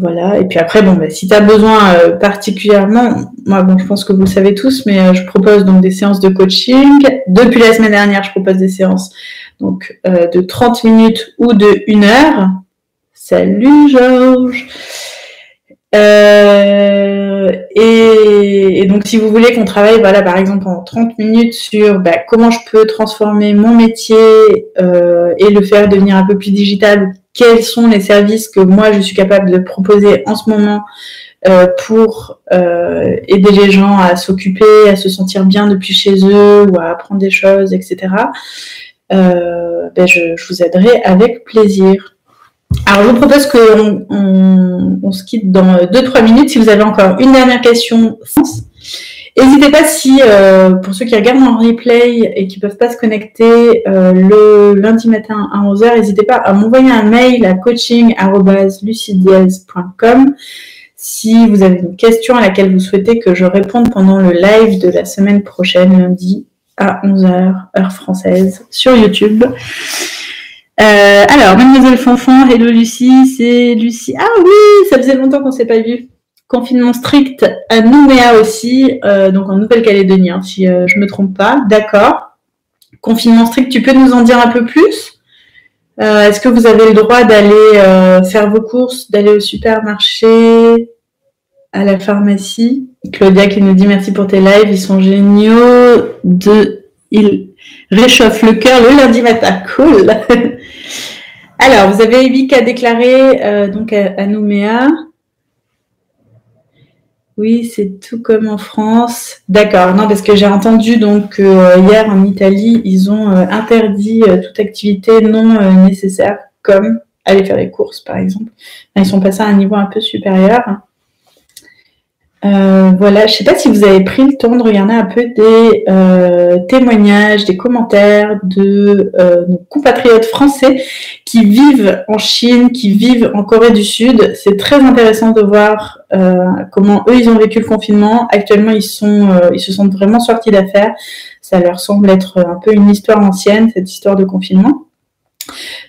voilà. Et puis après, bon, bah, si tu as besoin euh, particulièrement, moi, bon, je pense que vous le savez tous, mais je propose donc des séances de coaching. Depuis la semaine dernière, je propose des séances donc de 30 minutes ou de 1 heure. Salut Georges. Euh, et, donc, si vous voulez qu'on travaille, voilà, par exemple, en 30 minutes sur bah, comment je peux transformer mon métier euh, et le faire devenir un peu plus digital, quels sont les services que moi je suis capable de proposer en ce moment euh, pour aider les gens à s'occuper, à se sentir bien depuis chez eux ou à apprendre des choses, etc. Ben, je, je vous aiderai avec plaisir. Alors, je vous propose qu'on on, se quitte dans 2-3 minutes. Si vous avez encore une dernière question, n'hésitez pas si, euh, pour ceux qui regardent en replay et qui ne peuvent pas se connecter euh, le lundi matin à 11h, n'hésitez pas à m'envoyer un mail à coaching.lucidiez.com si vous avez une question à laquelle vous souhaitez que je réponde pendant le live de la semaine prochaine, lundi à 11h, heure française, sur YouTube. Euh, alors, Mademoiselle Fanfan, hello Lucie, c'est Lucie. Ah oui, ça faisait longtemps qu'on ne s'est pas vu. Confinement strict à Nouméa aussi, euh, donc en Nouvelle-Calédonie, hein, si je je me trompe pas. D'accord. Confinement strict, tu peux nous en dire un peu plus? Est-ce que vous avez le droit d'aller faire vos courses, d'aller au supermarché, à la pharmacie? Claudia qui nous dit merci pour tes lives, ils sont géniaux. De... Ils réchauffent le cœur le lundi matin. Cool. Alors, vous avez 8 cas déclarés euh, donc à, Nouméa. Oui, c'est tout comme en France. D'accord. Non, parce que j'ai entendu donc euh, hier en Italie, ils ont euh, interdit toute activité non nécessaire, comme aller faire des courses, par exemple. Ils sont passés à un niveau un peu supérieur. Euh, voilà, je ne sais pas si vous avez pris le temps de regarder un peu des euh, témoignages, des commentaires de euh, nos compatriotes français qui vivent en Chine, qui vivent en Corée du Sud. C'est très intéressant de voir comment eux ils ont vécu le confinement. Actuellement, ils sont, ils se sont vraiment sortis d'affaires. Ça leur semble être un peu une histoire ancienne cette histoire de confinement.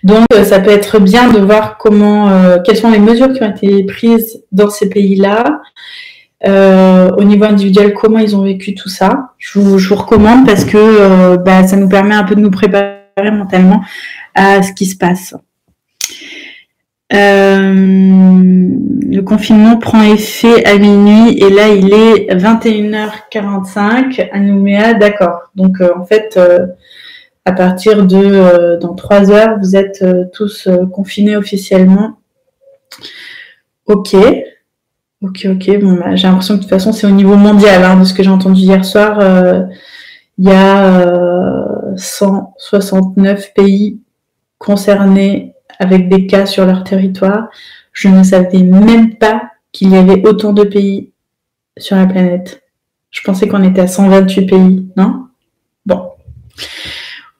Donc, ça peut être bien de voir comment, quelles sont les mesures qui ont été prises dans ces pays-là euh, au niveau individuel, comment ils ont vécu tout ça. Je vous, je vous recommande parce que euh, bah, ça nous permet un peu de nous préparer mentalement à ce qui se passe. Euh, le confinement prend effet à minuit et là il est 21h45 à Nouméa, d'accord. Donc en fait, à partir de dans trois heures, vous êtes tous confinés officiellement. Ok. Ok, ok. Bon, bah, j'ai l'impression que de toute façon, c'est au niveau mondial. Hein, de ce que j'ai entendu hier soir, euh, il y a 169 euh, pays concernés avec des cas sur leur territoire. Je ne savais même pas qu'il y avait autant de pays sur la planète. Je pensais qu'on était à 128 pays, non?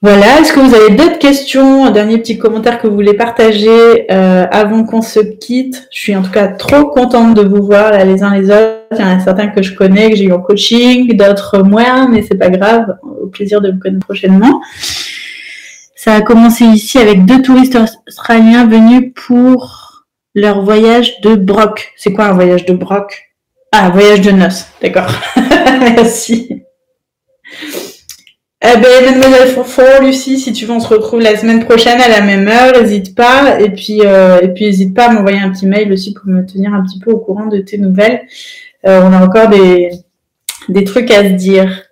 Voilà, est-ce que vous avez d'autres questions, un dernier petit commentaire que vous voulez partager euh, avant qu'on se quitte? Je suis en tout cas trop contente de vous voir là, les uns les autres. Il y en a certains que je connais, que j'ai eu en coaching, d'autres moins, mais c'est pas grave. Au plaisir de vous connaître prochainement. Ça a commencé ici avec deux touristes australiens venus pour leur voyage de Brock. C'est quoi un voyage de Brock Ah, voyage de noces, d'accord. Merci. Eh ben, mademoiselle Fonfon, Lucie, si tu veux, on se retrouve la semaine prochaine à la même heure, n'hésite pas. Et puis, euh, et puis, n'hésite pas à m'envoyer un petit mail aussi pour me tenir un petit peu au courant de tes nouvelles. Euh, on a encore des, des trucs à se dire.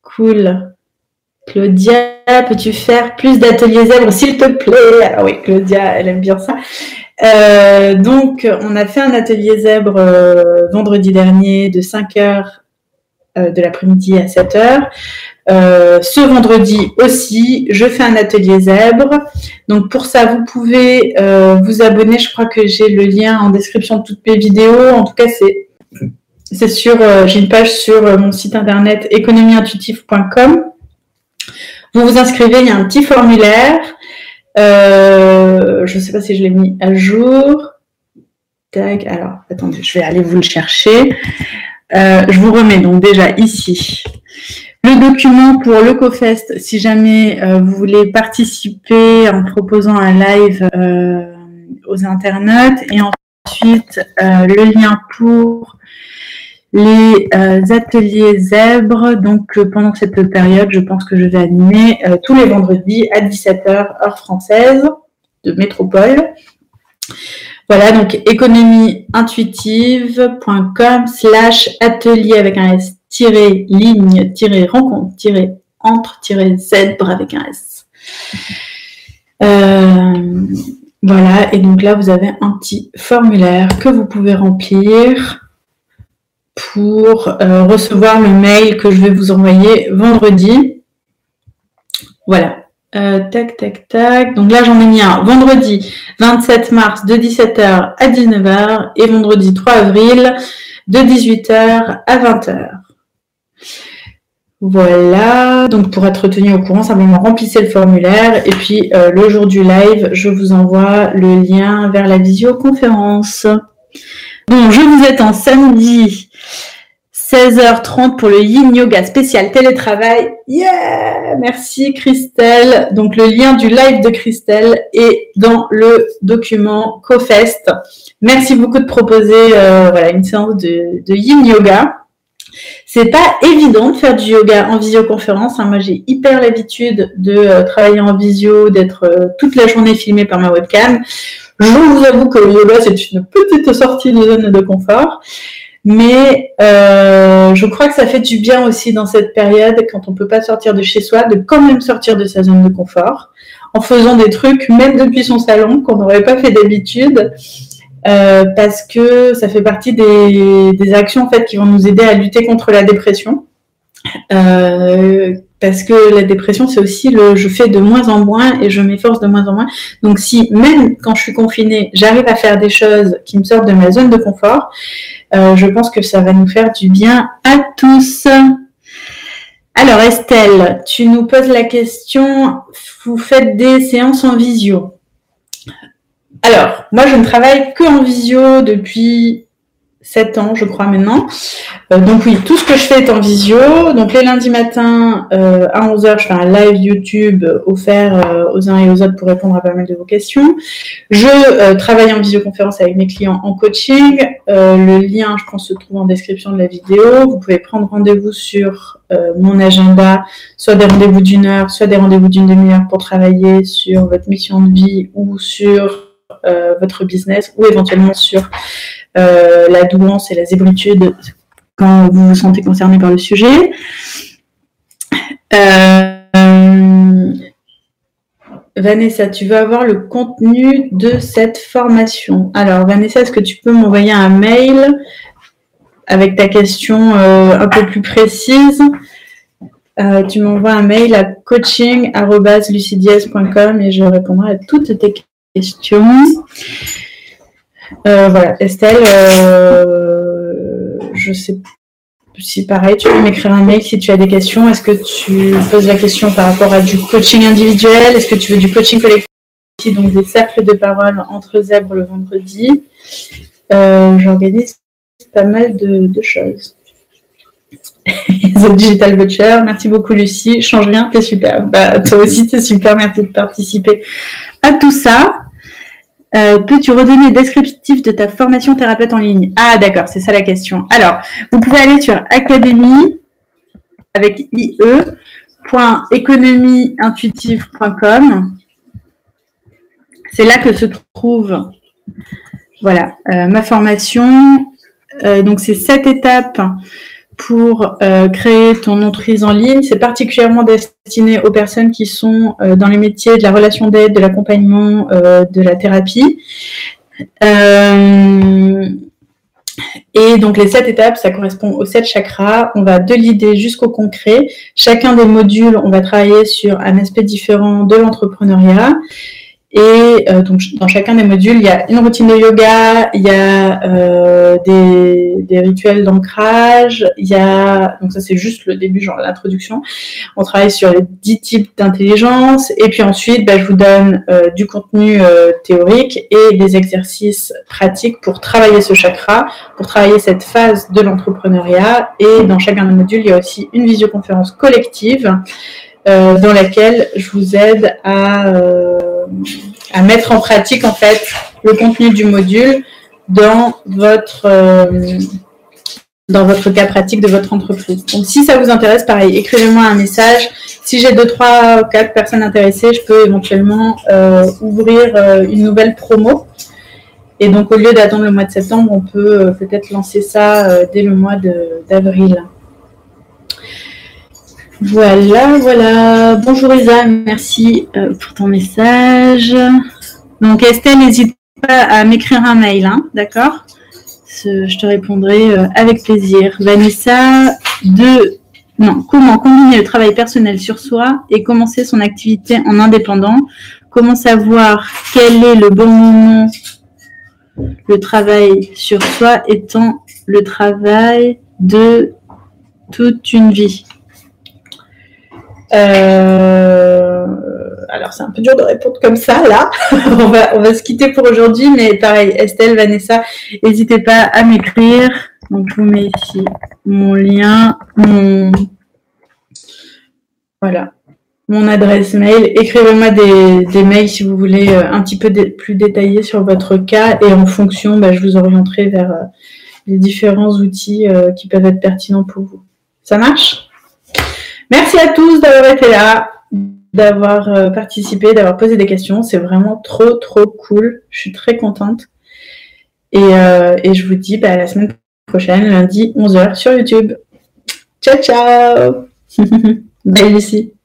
Cool. Claudia, peux-tu faire plus d'ateliers zèbres, s'il te plaît? Ah oui, Claudia, elle aime bien ça. Euh, donc, on a fait un atelier zèbre vendredi dernier de 5h euh, de l'après-midi à 7h. Euh, ce vendredi aussi, je fais un atelier zèbre. Donc pour ça, vous pouvez euh, vous abonner. Je crois que j'ai le lien en description de toutes mes vidéos. En tout cas, c'est sur j'ai une page sur mon site internet économieintuitive.com. Vous vous inscrivez, il y a un petit formulaire. je ne sais pas si je l'ai mis à jour. Tac, alors attendez, je vais aller vous le chercher. Euh, je vous remets donc déjà ici le document pour le CoFest si jamais euh, vous voulez participer en proposant un live euh, aux internautes et ensuite le lien pour les ateliers zèbres. Donc pendant cette période, je pense que je vais animer tous les vendredis à 17h heure française de métropole. Voilà, donc économieintuitive.com slash atelier avec un S tiré ligne tiré rencontre tiré entre tiré Z avec un S. Euh, voilà, et donc là vous avez un petit formulaire que vous pouvez remplir pour euh, recevoir le mail que je vais vous envoyer vendredi. Voilà, euh, tac, tac, tac. Donc là, j'en ai mis un vendredi 27 mars de 17h à 19h et vendredi 3 avril de 18h à 20h. Voilà, donc pour être tenu au courant, simplement remplissez le formulaire et puis euh, le jour du live, je vous envoie le lien vers la visioconférence. Bon, je vous en samedi 16h30 pour le Yin Yoga spécial télétravail. Yeah Merci Christelle. Donc le lien du live de Christelle est dans le document CoFest. Merci beaucoup de proposer euh, voilà, une séance de, Yin Yoga. C'est pas évident de faire du yoga en visioconférence. Hein. Moi, j'ai hyper l'habitude de euh, travailler en visio, d'être euh, toute la journée filmée par ma webcam. Je vous avoue que le yoga, c'est une petite sortie de zone de confort. Mais euh, je crois que ça fait du bien aussi dans cette période, quand on peut pas sortir de chez soi, de quand même sortir de sa zone de confort, en faisant des trucs, même depuis son salon, qu'on n'aurait pas fait d'habitude, euh, parce que ça fait partie des, des, actions en fait qui vont nous aider à lutter contre la dépression. Euh, parce que la dépression, c'est aussi le je fais de moins en moins et je m'efforce de moins en moins. Donc si même quand je suis confinée, j'arrive à faire des choses qui me sortent de ma zone de confort, euh, je pense que ça va nous faire du bien à tous. Alors Estelle, tu nous poses la question, vous faites des séances en visio. Alors, moi je ne travaille que en visio depuis 7 ans, je crois maintenant. Euh, donc oui, tout ce que je fais est en visio. Donc les lundis matins euh, à 11h, je fais un live YouTube offert euh, aux uns et aux autres pour répondre à pas mal de vos questions. Je travaille en visioconférence avec mes clients en coaching. le lien, je pense, se trouve en description de la vidéo. Vous pouvez prendre rendez-vous sur mon agenda, soit des rendez-vous d'une heure, soit des rendez-vous d'une demi-heure pour travailler sur votre mission de vie ou sur votre business ou éventuellement sur euh, la douance et la zébritude quand vous vous sentez concerné par le sujet. Euh, Vanessa, tu veux avoir le contenu de cette formation. Alors, Vanessa, est-ce que tu peux m'envoyer un mail avec ta question euh, un peu plus précise? Tu m'envoies un mail à coaching.lucidies.com et je répondrai à toutes tes questions. Euh, voilà, Estelle, euh, je sais si pareil, tu peux m'écrire un mail si tu as des questions. Est-ce que tu poses la question par rapport à du coaching individuel? Est-ce que tu veux du coaching collectif Donc des cercles de parole entre zèbres le vendredi? Euh, j'organise pas mal de, choses. The Digital Butcher, merci beaucoup Lucie. Change rien, t'es super. Bah, toi aussi, t'es super. Merci de participer à tout ça. Euh, peux-tu redonner le descriptif de ta formation thérapeute en ligne? Ah, d'accord, c'est ça la question. Alors, vous pouvez aller sur académie avec ie.économieintuitive.com. C'est là que se trouve voilà, euh, ma formation. Euh, donc, c'est sept étapes pour euh, créer ton entreprise en ligne. C'est particulièrement destiné aux personnes qui sont euh, dans les métiers de la relation d'aide, de l'accompagnement, euh, de la thérapie. et donc les sept étapes, ça correspond aux sept chakras. On va de l'idée jusqu'au concret. Chacun des modules, on va travailler sur un aspect différent de l'entrepreneuriat. Et euh, donc, dans chacun des modules, il y a une routine de yoga, il y a euh, des, des, rituels d'ancrage, il y a, donc ça c'est juste le début, genre l'introduction. On travaille sur les dix types d'intelligence. Et puis ensuite, bah, je vous donne euh, du contenu euh, théorique et des exercices pratiques pour travailler ce chakra, pour travailler cette phase de l'entrepreneuriat. Et dans chacun des modules, il y a aussi une visioconférence collective euh, dans laquelle je vous aide à, euh, à mettre en pratique en fait le contenu du module dans votre euh, dans votre cas pratique de votre entreprise. Donc si ça vous intéresse, pareil, écrivez-moi un message. Si j'ai deux, trois, quatre personnes intéressées, je peux éventuellement ouvrir une nouvelle promo. Et donc au lieu d'attendre le mois de septembre, on peut peut-être lancer ça dès le mois d'avril. Voilà, voilà. Bonjour Isa, merci euh, pour ton message. Donc Estelle, n'hésite pas à m'écrire un mail, hein, d'accord? Je te répondrai euh, avec plaisir. Vanessa, de comment combiner le travail personnel sur soi et commencer son activité en indépendant? Comment savoir quel est le bon moment Le travail sur soi étant le travail de toute une vie? Euh, alors c'est un peu dur de répondre comme ça là. on, va, on va se quitter pour aujourd'hui, mais pareil, Estelle, Vanessa, n'hésitez pas à m'écrire Donc, je vous mets ici mon lien, mon. Voilà. Mon adresse mail. Écrivez-moi des, mails si vous voulez euh, un petit peu plus détaillés sur votre cas et en fonction, bah, je vous orienterai vers euh, les différents outils euh, qui peuvent être pertinents pour vous. Ça marche? Merci à tous d'avoir été là, d'avoir participé, d'avoir posé des questions. C'est vraiment trop, trop cool. Je suis très contente. Et, je vous dis bah, à la semaine prochaine, lundi 11h sur YouTube. Ciao, ciao Bye Lucie